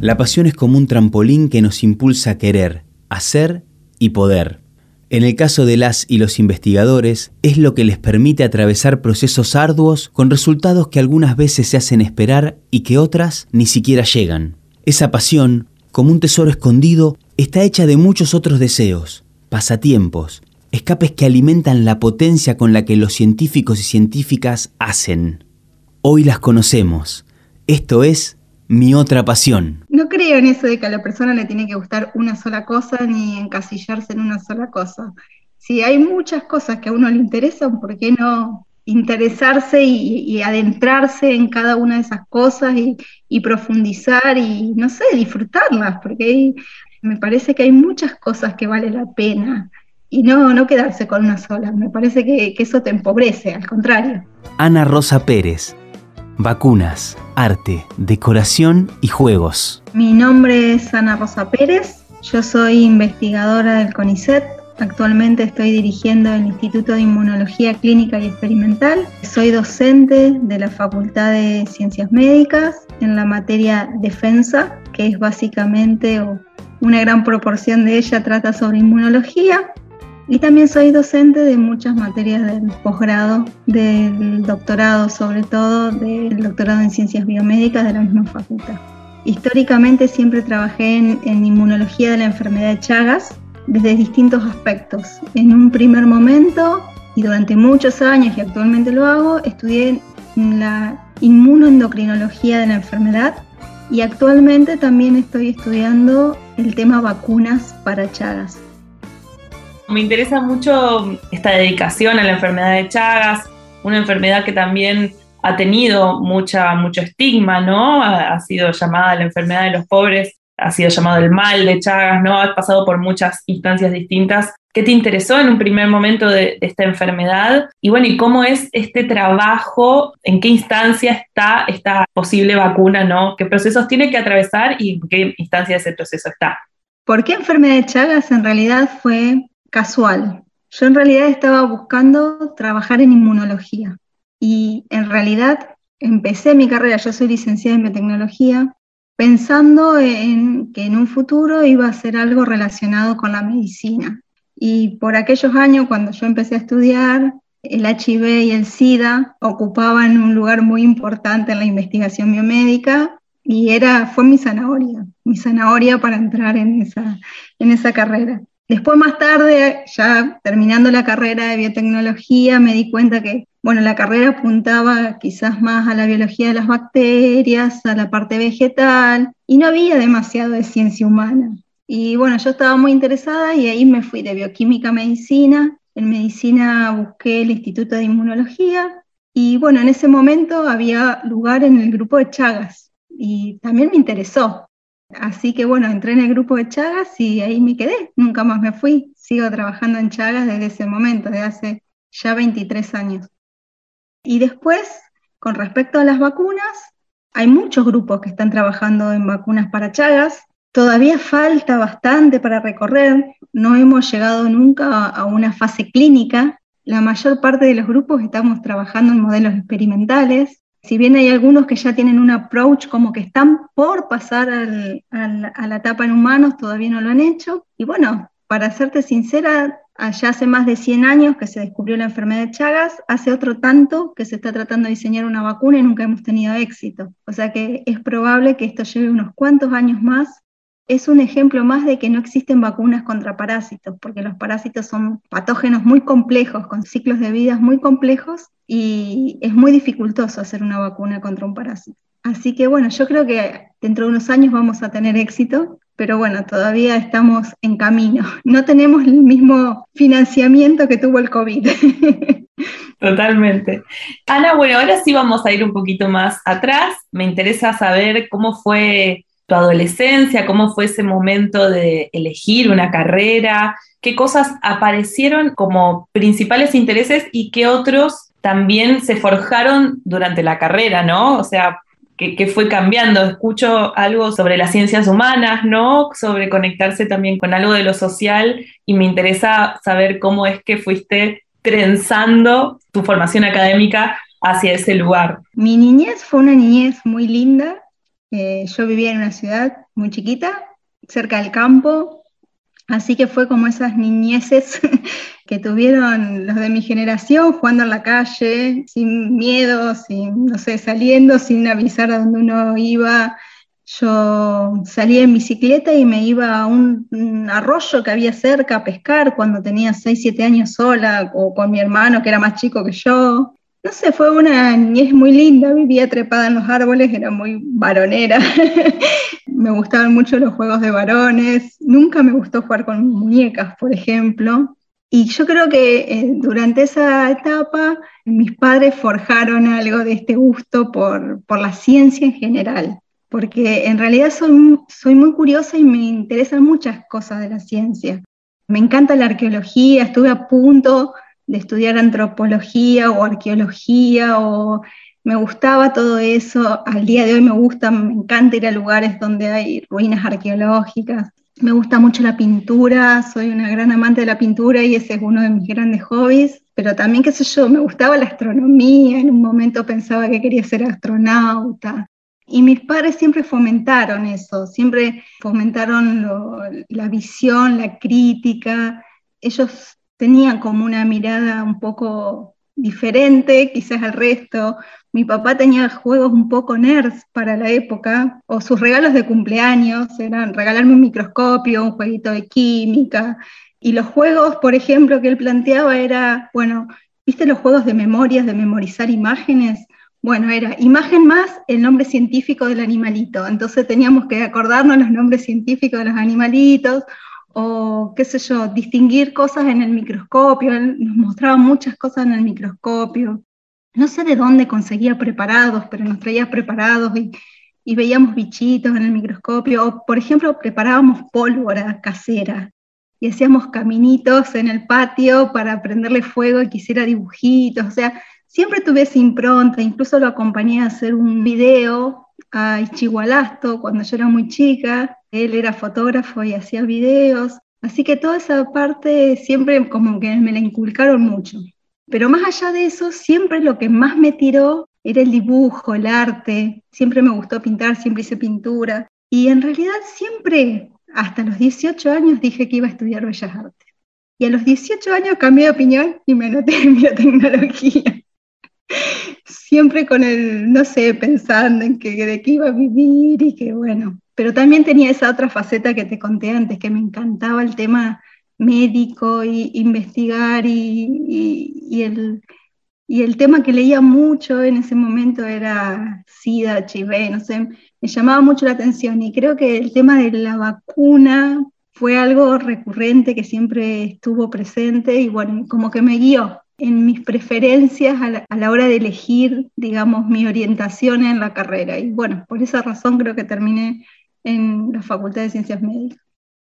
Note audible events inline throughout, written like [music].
La pasión es como un trampolín que nos impulsa a querer, hacer y poder. En el caso de las y los investigadores, es lo que les permite atravesar procesos arduos con resultados que algunas veces se hacen esperar y que otras ni siquiera llegan. Esa pasión, como un tesoro escondido, está hecha de muchos otros deseos, pasatiempos, escapes que alimentan la potencia con la que los científicos y científicas hacen. Hoy las conocemos. Esto es mi otra pasión. No creo en eso de que a la persona le tiene que gustar una sola cosa ni encasillarse en una sola cosa. Si hay muchas cosas que a uno le interesan, ¿por qué no interesarse y, adentrarse en cada una de esas cosas y, profundizar y, no sé, disfrutarlas? Porque me parece que hay muchas cosas que vale la pena y no, no quedarse con una sola. Me parece que, que eso te empobrece, al contrario. Ana Rosa Pérez, vacunas, arte, decoración y juegos. Mi nombre es Ana Rosa Pérez, yo soy investigadora del CONICET. Actualmente estoy dirigiendo el Instituto de Inmunología Clínica y Experimental. Soy docente de la Facultad de Ciencias Médicas en la materia defensa, que es básicamente una gran proporción de ella trata sobre inmunología y también soy docente de muchas materias del posgrado, del doctorado, sobre todo del doctorado en ciencias biomédicas de la misma facultad. Históricamente siempre trabajé en, inmunología de la enfermedad de Chagas desde distintos aspectos. En un primer momento y durante muchos años, y actualmente lo hago, estudié la inmunoendocrinología de la enfermedad y actualmente también estoy estudiando el tema vacunas para Chagas. Me interesa mucho esta dedicación a la enfermedad de Chagas, una enfermedad que también ha tenido mucha, mucho estigma, ¿no? Ha, sido llamada la enfermedad de los pobres, ha sido llamado el mal de Chagas, ¿no? Ha pasado por muchas instancias distintas. ¿Qué te interesó en un primer momento de, esta enfermedad? Y bueno, ¿y cómo es este trabajo? ¿En qué instancia está esta posible vacuna, ¿no? ¿Qué procesos tiene que atravesar y en qué instancia ese proceso está? ¿Por qué enfermedad de Chagas? En realidad fue casual. Yo en realidad estaba buscando trabajar en inmunología y en realidad empecé mi carrera, yo soy licenciada en biotecnología, pensando en que en un futuro iba a ser algo relacionado con la medicina. Y por aquellos años, cuando yo empecé a estudiar, el HIV y el SIDA ocupaban un lugar muy importante en la investigación biomédica y era, fue mi zanahoria, mi zanahoria para entrar en esa, en esa carrera. Después más tarde, ya terminando la carrera de biotecnología, me di cuenta que, bueno, la carrera apuntaba quizás más a la biología de las bacterias, a la parte vegetal, y no había demasiado de ciencia humana. Y bueno, yo estaba muy interesada y ahí me fui de bioquímica a medicina. En medicina busqué el Instituto de Inmunología y bueno, en ese momento había lugar en el grupo de Chagas y también me interesó. Así que bueno, entré en el grupo de Chagas y ahí me quedé, nunca más me fui. Sigo trabajando en Chagas desde ese momento, desde hace ya 23 años. Y después, con respecto a las vacunas, hay muchos grupos que están trabajando en vacunas para Chagas. Todavía falta bastante para recorrer, no hemos llegado nunca a una fase clínica. La mayor parte de los grupos estamos trabajando en modelos experimentales si bien hay algunos que ya tienen un approach como que están por pasar a la etapa en humanos, todavía no lo han hecho. Y bueno, para serte sincera, allá hace más de 100 años que se descubrió la enfermedad de Chagas, hace otro tanto que se está tratando de diseñar una vacuna y nunca hemos tenido éxito. O sea que es probable que esto lleve unos cuantos años más es un ejemplo más de que no existen vacunas contra parásitos, porque los parásitos son patógenos muy complejos, con ciclos de vida muy complejos, y es muy dificultoso hacer una vacuna contra un parásito. Así que bueno, yo creo que dentro de unos años vamos a tener éxito, pero bueno, todavía estamos en camino. No tenemos el mismo financiamiento que tuvo el COVID. [laughs] Totalmente. Ana, bueno, ahora sí vamos a ir un poquito más atrás. Me interesa saber cómo fue tu adolescencia, cómo fue ese momento de elegir una carrera, qué cosas aparecieron como principales intereses y qué otros también se forjaron durante la carrera, ¿no? O sea, ¿qué, fue cambiando? Escucho algo sobre las ciencias humanas, ¿no? Sobre conectarse también con algo de lo social y me interesa saber cómo es que fuiste trenzando tu formación académica hacia ese lugar. Mi niñez fue una niñez muy linda Eh, yo vivía en una ciudad muy chiquita, cerca del campo, así que fue como esas niñeces [laughs] que tuvieron los de mi generación jugando en la calle, sin miedo, sin, no sé, saliendo, sin avisar a dónde uno iba, yo salía en bicicleta y me iba a un, arroyo que había cerca a pescar cuando tenía 6, 7 años sola o con mi hermano que era más chico que yo. No sé, fue una niñez muy linda, vivía trepada en los árboles, era muy varonera. [laughs] me gustaban mucho los juegos de varones, nunca me gustó jugar con muñecas, por ejemplo. Y yo creo que eh, durante esa etapa mis padres forjaron algo de este gusto por, por la ciencia en general porque en realidad soy, soy muy curiosa y me interesan muchas cosas de la ciencia. Me encanta la arqueología, estuve a punto de estudiar antropología o arqueología o me gustaba todo eso, al día de hoy me gusta, me encanta ir a lugares donde hay ruinas arqueológicas, me gusta mucho la pintura, soy una gran amante de la pintura y ese es uno de mis grandes hobbies, pero también, qué sé yo, me gustaba la astronomía, en un momento pensaba que quería ser astronauta, y mis padres siempre fomentaron eso, siempre fomentaron la visión, la crítica. Ellos tenían como una mirada un poco diferente quizás al resto. Mi papá tenía juegos un poco nerds para la época, o sus regalos de cumpleaños eran regalarme un microscopio, un jueguito de química. Y los juegos, por ejemplo, que él planteaba era, bueno, ¿viste los juegos de memorias, de memorizar imágenes? Bueno, era imagen más el nombre científico del animalito. Entonces teníamos que acordarnos los nombres científicos de los animalitos o qué sé yo, distinguir cosas en el microscopio. nos mostraba muchas cosas en el microscopio. No sé de dónde conseguía preparados, pero nos traía preparados y, y veíamos bichitos en el microscopio. O, por ejemplo, preparábamos pólvora casera y hacíamos caminitos en el patio para prenderle fuego y quisiera dibujitos. O sea, siempre tuve esa impronta, incluso lo acompañé a hacer un video a Ichigualasto cuando yo era muy chica, él era fotógrafo y hacía videos, así que toda esa parte siempre como que me la inculcaron mucho. Pero más allá de eso, siempre lo que más me tiró era el dibujo, el arte, siempre me gustó pintar, siempre hice pintura, y en realidad siempre, hasta los 18 años, dije que iba a estudiar Bellas Artes. Y a los 18 años cambié de opinión y me anoté en biotecnología siempre con el, no sé, pensando en que de qué iba a vivir y que bueno, pero también tenía esa otra faceta que te conté antes, que me encantaba el tema médico y investigar y, el, y el tema que leía mucho en ese momento era SIDA, HIV, no sé, me llamaba mucho la atención. Y creo que el tema de la vacuna fue algo recurrente que siempre estuvo presente y bueno, como que me guió en mis preferencias a la, hora de elegir, digamos, mi orientación en la carrera. Y bueno, por esa razón creo que terminé en la Facultad de Ciencias Médicas.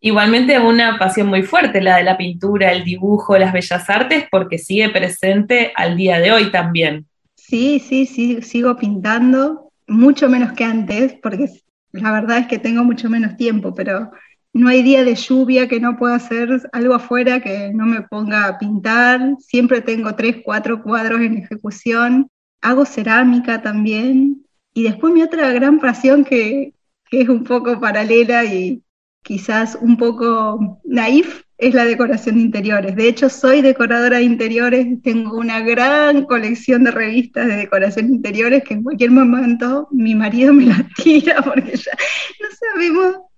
Igualmente una pasión muy fuerte, la de la pintura, el dibujo, las bellas artes, porque sigue presente al día de hoy también. Sí, sí, sí, sigo pintando, mucho menos que antes, porque la verdad es que tengo mucho menos tiempo, pero no hay día de lluvia que no pueda hacer algo afuera que no me ponga a pintar. Siempre tengo tres, cuatro cuadros en ejecución. Hago cerámica también. Y después mi otra gran pasión que, es un poco paralela y quizás un poco naif es la decoración de interiores. De hecho, soy decoradora de interiores, tengo una gran colección de revistas de decoración de interiores que en cualquier momento mi marido me las tira porque ya no sabemos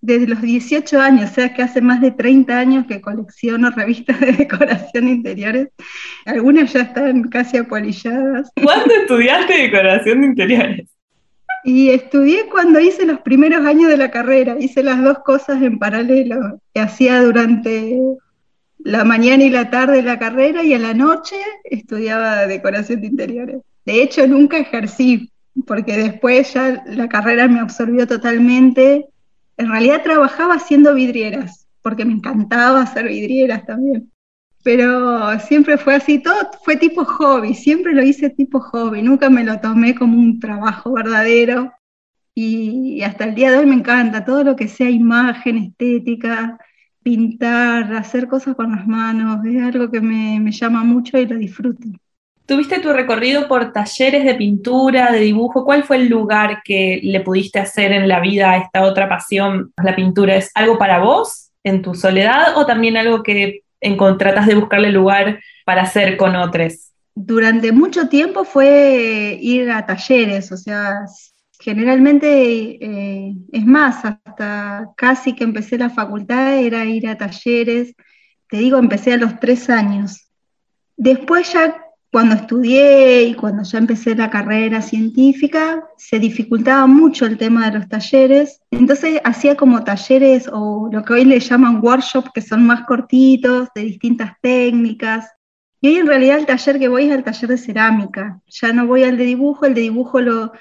desde los 18 años, o sea que hace más de 30 años que colecciono revistas de [laughs] decoración interiores. Algunas ya están casi apolilladas. ¿Cuándo estudiaste decoración de interiores? Y estudié cuando hice los primeros años de la carrera, hice las dos cosas en paralelo. Hacía durante la mañana y la tarde de la carrera y a la noche estudiaba decoración de interiores. De hecho, nunca ejercí, porque después ya la carrera me absorbió totalmente en realidad trabajaba haciendo vidrieras, porque me encantaba hacer vidrieras también. Pero siempre fue así, todo fue tipo hobby, siempre lo hice tipo hobby, nunca me lo tomé como un trabajo verdadero. Y hasta el día de hoy me encanta todo lo que sea imagen, estética, pintar, hacer cosas con las manos, es algo que me, me llama mucho y lo disfruto. Tuviste tu recorrido por talleres de pintura, de dibujo. ¿Cuál fue el lugar que le pudiste hacer en la vida a esta otra pasión, la pintura? ¿Es algo para vos en tu soledad o también algo que tratas de buscarle lugar para hacer con otros? Durante mucho tiempo fue ir a talleres, o sea, generalmente, eh, es más, hasta casi que empecé la facultad era ir a talleres. Te digo, empecé a los tres años. Después ya cuando estudié y cuando ya empecé la carrera científica, se dificultaba mucho el tema de los talleres. Entonces hacía como talleres o lo que hoy le llaman workshops, que son más cortitos, de distintas técnicas. Y hoy en realidad el taller que voy es el taller de cerámica. Ya no voy al de dibujo, el de dibujo lo,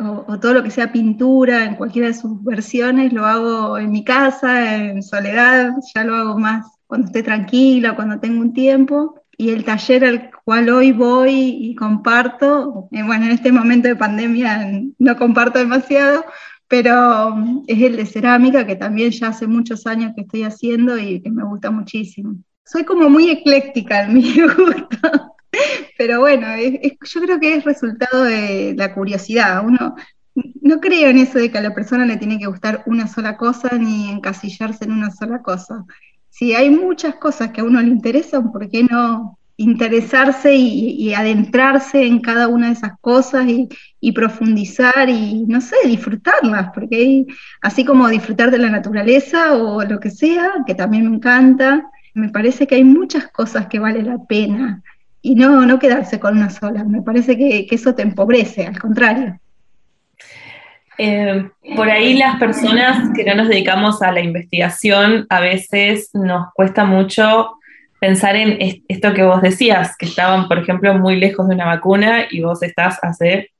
o, o, todo lo que sea pintura, en cualquiera de sus versiones, lo hago en mi casa, en soledad, ya lo hago más cuando esté tranquila, cuando tengo un tiempo y el taller al cual hoy voy y comparto, eh, bueno, en este momento de pandemia no comparto demasiado, pero mm, es el de cerámica, que también ya hace muchos años que estoy haciendo y que me gusta muchísimo. Soy como muy ecléctica en mi [laughs] gusto, pero bueno, yo creo que es resultado de la curiosidad. Uno no creo en eso de que a la persona le tiene que gustar una sola cosa ni encasillarse en una sola cosa si hay muchas cosas que a uno le interesan, ¿por qué no interesarse y, adentrarse en cada una de esas cosas y, profundizar y, no sé, disfrutarlas? Porque así como disfrutar de la naturaleza o lo que sea, que también me encanta, me parece que hay muchas cosas que vale la pena y no, no quedarse con una sola. Me parece que eso te empobrece, al contrario. Eh, por ahí las personas que no nos dedicamos a la investigación, a veces nos cuesta mucho pensar en esto que vos decías, que estaban, por ejemplo, muy lejos de una vacuna y vos estás hace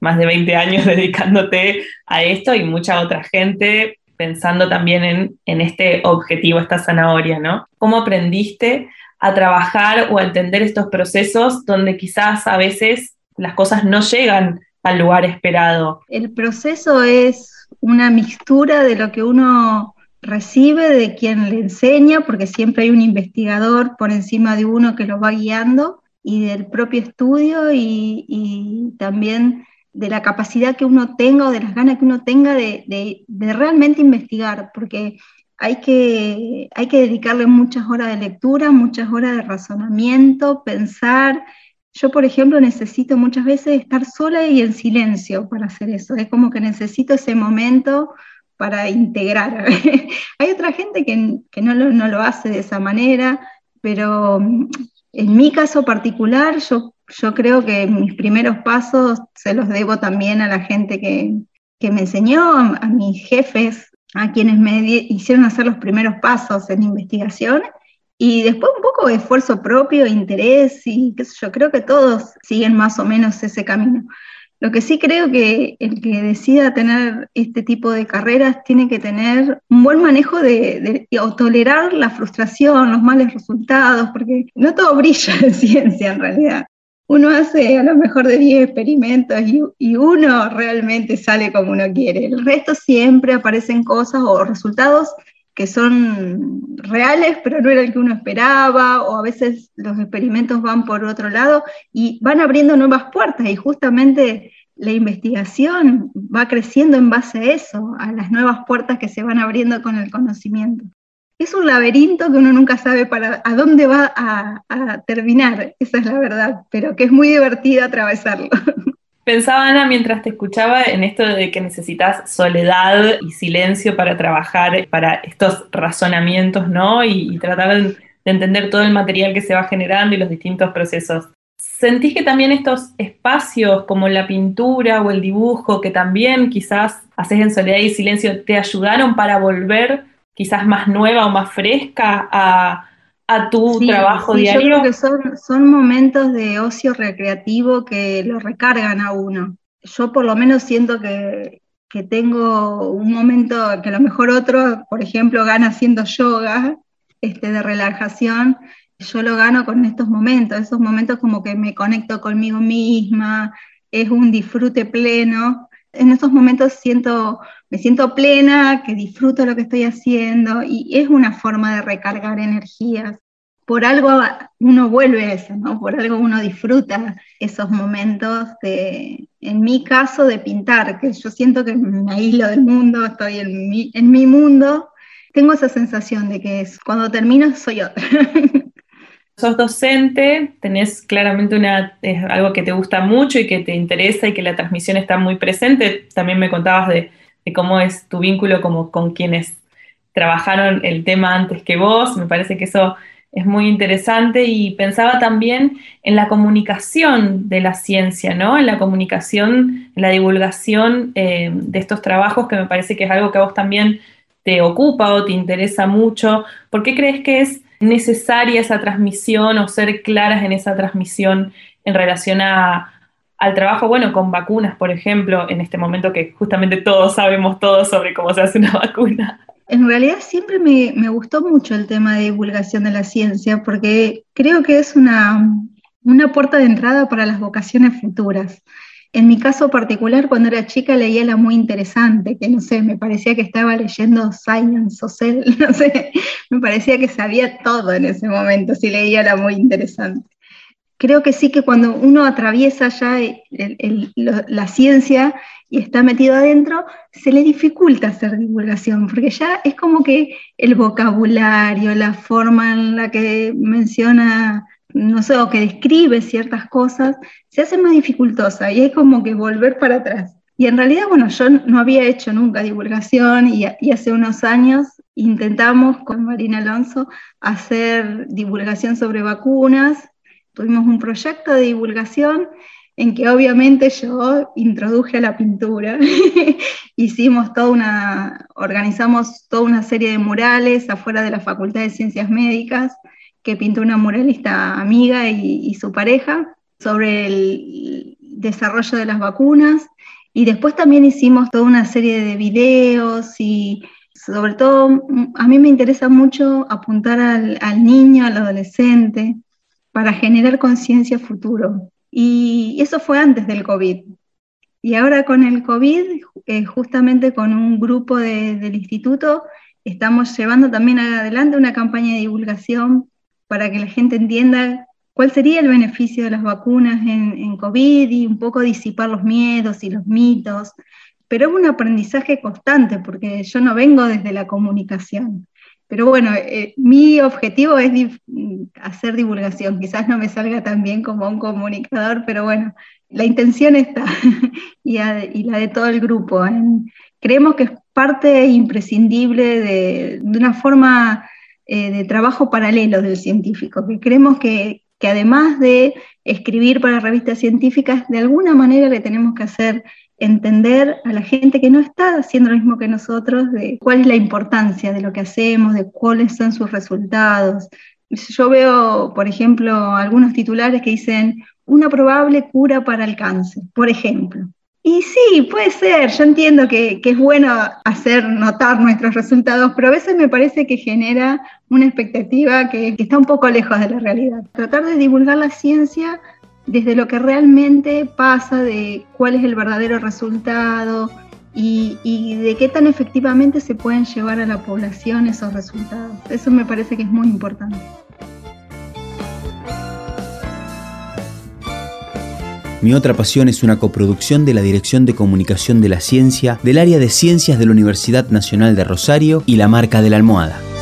más de 20 años [laughs] dedicándote a esto y mucha otra gente pensando también en, en este objetivo, esta zanahoria, ¿no? ¿Cómo aprendiste a trabajar o a entender estos procesos donde quizás a veces las cosas no llegan al lugar esperado. El proceso es una mixtura de lo que uno recibe, de quien le enseña, porque siempre hay un investigador por encima de uno que lo va guiando, y del propio estudio y, también de la capacidad que uno tenga o de las ganas que uno tenga de, realmente investigar, porque hay que, hay que dedicarle muchas horas de lectura, muchas horas de razonamiento, pensar, yo, por ejemplo, necesito muchas veces estar sola y en silencio para hacer eso. Es como que necesito ese momento para integrar. [laughs] Hay otra gente que, no, lo, hace de esa manera, pero mm, en mi caso particular, yo, yo creo que mis primeros pasos se los debo también a la gente que, me enseñó, a mis jefes, a quienes me hicieron hacer los primeros pasos en investigación y después un poco de esfuerzo propio, interés y qué sé yo, creo que todos siguen más o menos ese camino. Lo que sí creo que el que decida tener este tipo de carreras tiene que tener un buen manejo de, o tolerar la frustración, los malos resultados, porque no todo brilla [laughs] en ciencia en realidad. Uno hace a lo mejor de 10 experimentos y, y uno realmente sale como uno quiere. El resto siempre aparecen cosas o resultados que son reales, pero no era el que uno esperaba, o a veces los experimentos van por otro lado y van abriendo nuevas puertas y justamente la investigación va creciendo en base a eso, a las nuevas puertas que se van abriendo con el conocimiento. Es un laberinto que uno nunca sabe para a dónde va a, a terminar, esa es la verdad, pero que es muy divertido atravesarlo. [laughs] Pensaba, Ana, mientras te escuchaba en esto de que necesitas soledad y silencio para trabajar, para estos razonamientos, ¿no? Y, tratar de, entender todo el material que se va generando y los distintos procesos. ¿Sentís que también estos espacios como la pintura o el dibujo, que también quizás haces en soledad y silencio, te ayudaron para volver quizás más nueva o más fresca a, a tu trabajo diario? Yo creo que son, son momentos de ocio recreativo que lo recargan a uno. Yo por lo menos siento que, que tengo un momento que a lo mejor otro, por ejemplo, gana haciendo yoga este, de relajación. Yo lo gano con estos momentos, esos momentos como que me conecto conmigo misma, es un disfrute pleno. En esos momentos siento, me siento plena, que disfruto lo que estoy haciendo y es una forma de recargar energías. por algo uno vuelve a eso, ¿no? Por algo uno disfruta esos momentos de, en mi caso, de pintar, que yo siento que me aíslo del mundo, estoy en mi, en mi mundo. Tengo esa sensación de que es, cuando termino soy otra. [laughs] Sos docente, tenés claramente una, algo que te gusta mucho y que te interesa y que la transmisión está muy presente. También me contabas de, de cómo es tu vínculo con quienes trabajaron el tema antes que vos. Me parece que eso es muy interesante y pensaba también en la comunicación de la ciencia, ¿no? En la comunicación, en la divulgación eh, de estos trabajos, que me parece que es algo que a vos también te ocupa o te interesa mucho. ¿Por qué crees que es necesaria esa transmisión o ser claras en esa transmisión en relación al trabajo, bueno, con vacunas, por ejemplo, en este momento que justamente todos sabemos todo sobre cómo se hace una [laughs] vacuna? En realidad siempre me, gustó mucho el tema de divulgación de la ciencia porque creo que es una, una puerta de entrada para las vocaciones futuras. En mi caso particular, cuando era chica leía la muy interesante, que no sé, me parecía que estaba leyendo Science o Cell, [laughs] no sé, me parecía que sabía todo en ese momento si leía la muy interesante. Creo que sí que cuando uno atraviesa ya la ciencia y está metido adentro, se le dificulta hacer divulgación, porque ya es como que el vocabulario, la forma en la que menciona, no sé, o que describe ciertas cosas, se hace más dificultosa y es como que volver para atrás. Y en realidad, bueno, yo no había hecho nunca divulgación y, y hace unos años intentamos con Marina Alonso hacer divulgación sobre vacunas. Tuvimos un proyecto de divulgación en que obviamente yo introduje a la pintura. [laughs] Hicimos toda una, organizamos toda una serie de murales afuera de la Facultad de Ciencias Médicas que pintó una muralista amiga y, su pareja sobre el desarrollo de las vacunas. Y después también hicimos toda una serie de videos y sobre todo a mí me interesa mucho apuntar al, al niño, al adolescente, para generar conciencia futuro. Y eso fue antes del COVID. Y ahora con el COVID, eh, justamente con un grupo del instituto, estamos llevando también adelante una campaña de divulgación para que la gente entienda cuál sería el beneficio de las vacunas en, en COVID y un poco disipar los miedos y los mitos. Pero es un aprendizaje constante porque yo no vengo desde la comunicación. Pero bueno, eh, mi objetivo es hacer divulgación. Quizás no me salga tan bien como un comunicador, pero bueno, la intención está [laughs] y, la de todo el grupo. creemos que es parte imprescindible de, una forma eh, de trabajo paralelo del científico, que creemos que, que además de escribir para revistas científicas, de alguna manera le tenemos que hacer entender a la gente que no está haciendo lo mismo que nosotros de cuál es la importancia de lo que hacemos, de cuáles son sus resultados. Yo veo, por ejemplo, algunos titulares que dicen una probable cura para el cáncer, por ejemplo. Y sí, puede ser, yo entiendo que, es bueno hacer notar nuestros resultados, pero a veces me parece que genera una expectativa que, está un poco lejos de la realidad. Tratar de divulgar la ciencia desde lo que realmente pasa, de cuál es el verdadero resultado y, de qué tan efectivamente se pueden llevar a la población esos resultados. Eso me parece que es muy importante. Mi otra pasión es una coproducción de la Dirección de Comunicación de la Ciencia del área de Ciencias de la Universidad Nacional de Rosario y la marca de la Almohada.